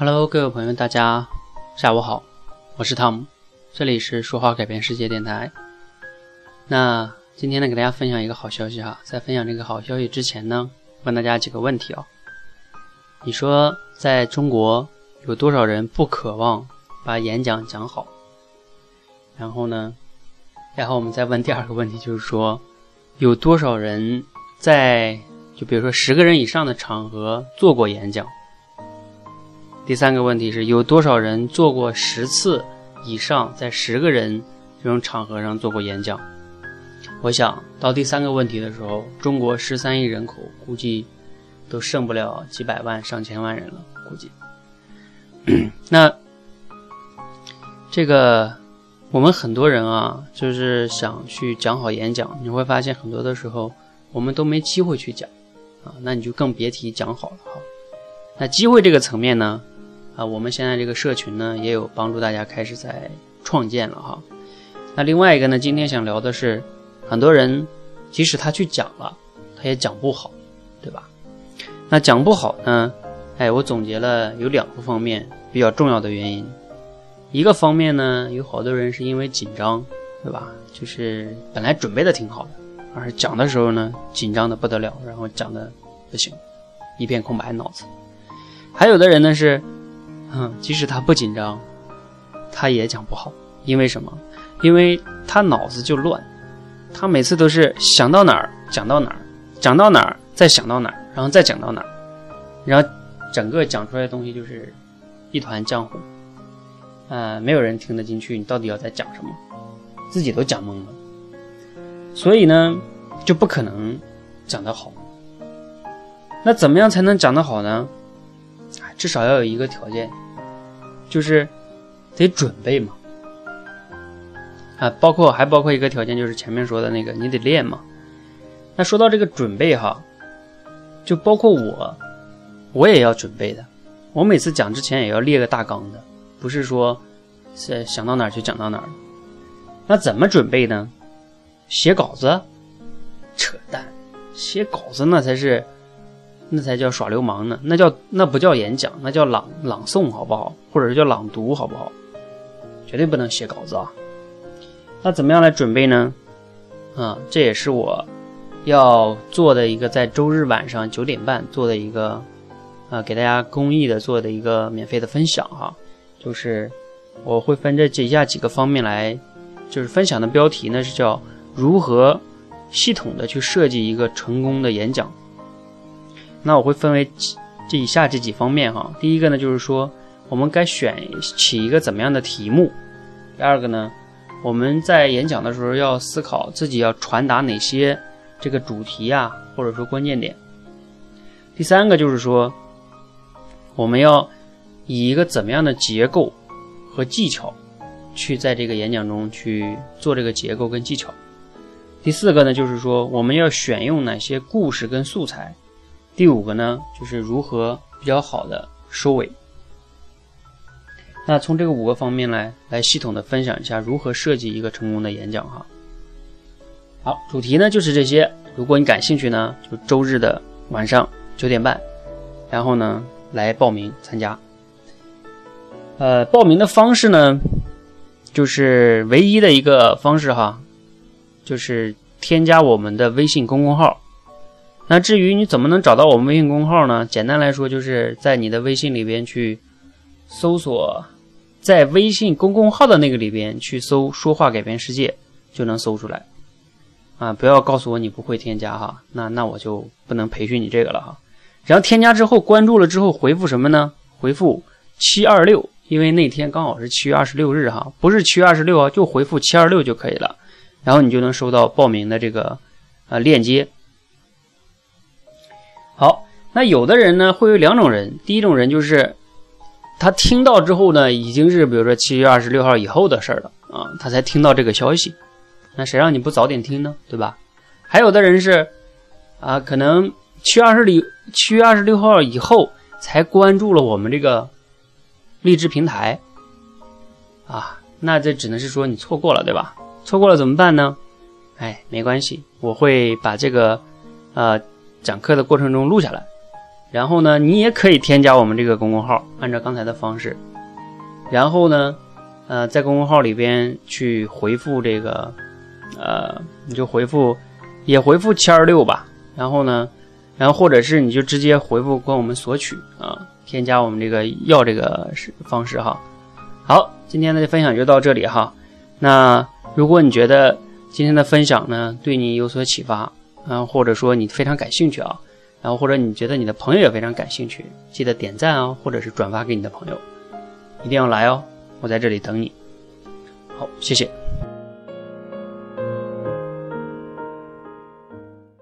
Hello，各位朋友，大家下午好，我是汤姆，这里是说话改变世界电台。那今天呢，给大家分享一个好消息哈，在分享这个好消息之前呢，问大家几个问题哦。你说在中国有多少人不渴望把演讲讲好？然后呢，然后我们再问第二个问题，就是说有多少人在就比如说十个人以上的场合做过演讲？第三个问题是有多少人做过十次以上，在十个人这种场合上做过演讲？我想到第三个问题的时候，中国十三亿人口估计都剩不了几百万、上千万人了，估计。那这个我们很多人啊，就是想去讲好演讲，你会发现很多的时候我们都没机会去讲啊，那你就更别提讲好了哈。那机会这个层面呢？啊，我们现在这个社群呢，也有帮助大家开始在创建了哈。那另外一个呢，今天想聊的是，很多人即使他去讲了，他也讲不好，对吧？那讲不好呢，哎，我总结了有两个方面比较重要的原因。一个方面呢，有好多人是因为紧张，对吧？就是本来准备的挺好的，而讲的时候呢，紧张的不得了，然后讲的不行，一片空白脑子。还有的人呢是。嗯，即使他不紧张，他也讲不好，因为什么？因为他脑子就乱，他每次都是想到哪儿讲到哪儿，讲到哪儿再想到哪儿，然后再讲到哪儿，然后整个讲出来的东西就是一团浆糊，呃，没有人听得进去，你到底要在讲什么？自己都讲懵了，所以呢，就不可能讲得好。那怎么样才能讲得好呢？至少要有一个条件，就是得准备嘛，啊，包括还包括一个条件，就是前面说的那个，你得练嘛。那说到这个准备哈，就包括我，我也要准备的。我每次讲之前也要列个大纲的，不是说是想到哪儿就讲到哪儿。那怎么准备呢？写稿子？扯淡，写稿子那才是。那才叫耍流氓呢，那叫那不叫演讲，那叫朗朗诵，好不好？或者是叫朗读，好不好？绝对不能写稿子啊！那怎么样来准备呢？啊，这也是我要做的一个，在周日晚上九点半做的一个，啊，给大家公益的做的一个免费的分享哈。就是我会分这以下几个方面来，就是分享的标题呢是叫如何系统的去设计一个成功的演讲。那我会分为这以下这几方面哈。第一个呢，就是说我们该选起一个怎么样的题目；第二个呢，我们在演讲的时候要思考自己要传达哪些这个主题啊，或者说关键点；第三个就是说我们要以一个怎么样的结构和技巧去在这个演讲中去做这个结构跟技巧；第四个呢，就是说我们要选用哪些故事跟素材。第五个呢，就是如何比较好的收尾。那从这个五个方面来来系统的分享一下如何设计一个成功的演讲哈。好，主题呢就是这些。如果你感兴趣呢，就周日的晚上九点半，然后呢来报名参加。呃，报名的方式呢，就是唯一的一个方式哈，就是添加我们的微信公众号。那至于你怎么能找到我们微信公号呢？简单来说，就是在你的微信里边去搜索，在微信公众号的那个里边去搜“说话改变世界”，就能搜出来。啊，不要告诉我你不会添加哈，那那我就不能培训你这个了哈。然后添加之后，关注了之后回复什么呢？回复七二六，因为那天刚好是七月二十六日哈，不是七月二十六啊，就回复七二六就可以了。然后你就能收到报名的这个呃链接。那有的人呢会有两种人，第一种人就是他听到之后呢，已经是比如说七月二十六号以后的事儿了啊，他才听到这个消息，那谁让你不早点听呢，对吧？还有的人是啊，可能七月二十六七月二十六号以后才关注了我们这个励志平台啊，那这只能是说你错过了，对吧？错过了怎么办呢？哎，没关系，我会把这个呃。讲课的过程中录下来，然后呢，你也可以添加我们这个公众号，按照刚才的方式，然后呢，呃，在公众号里边去回复这个，呃，你就回复，也回复七二六吧。然后呢，然后或者是你就直接回复跟我们索取啊，添加我们这个要这个是方式哈。好，今天的分享就到这里哈。那如果你觉得今天的分享呢对你有所启发，啊，或者说你非常感兴趣啊。然后或者你觉得你的朋友也非常感兴趣，记得点赞哦，或者是转发给你的朋友，一定要来哦，我在这里等你。好，谢谢。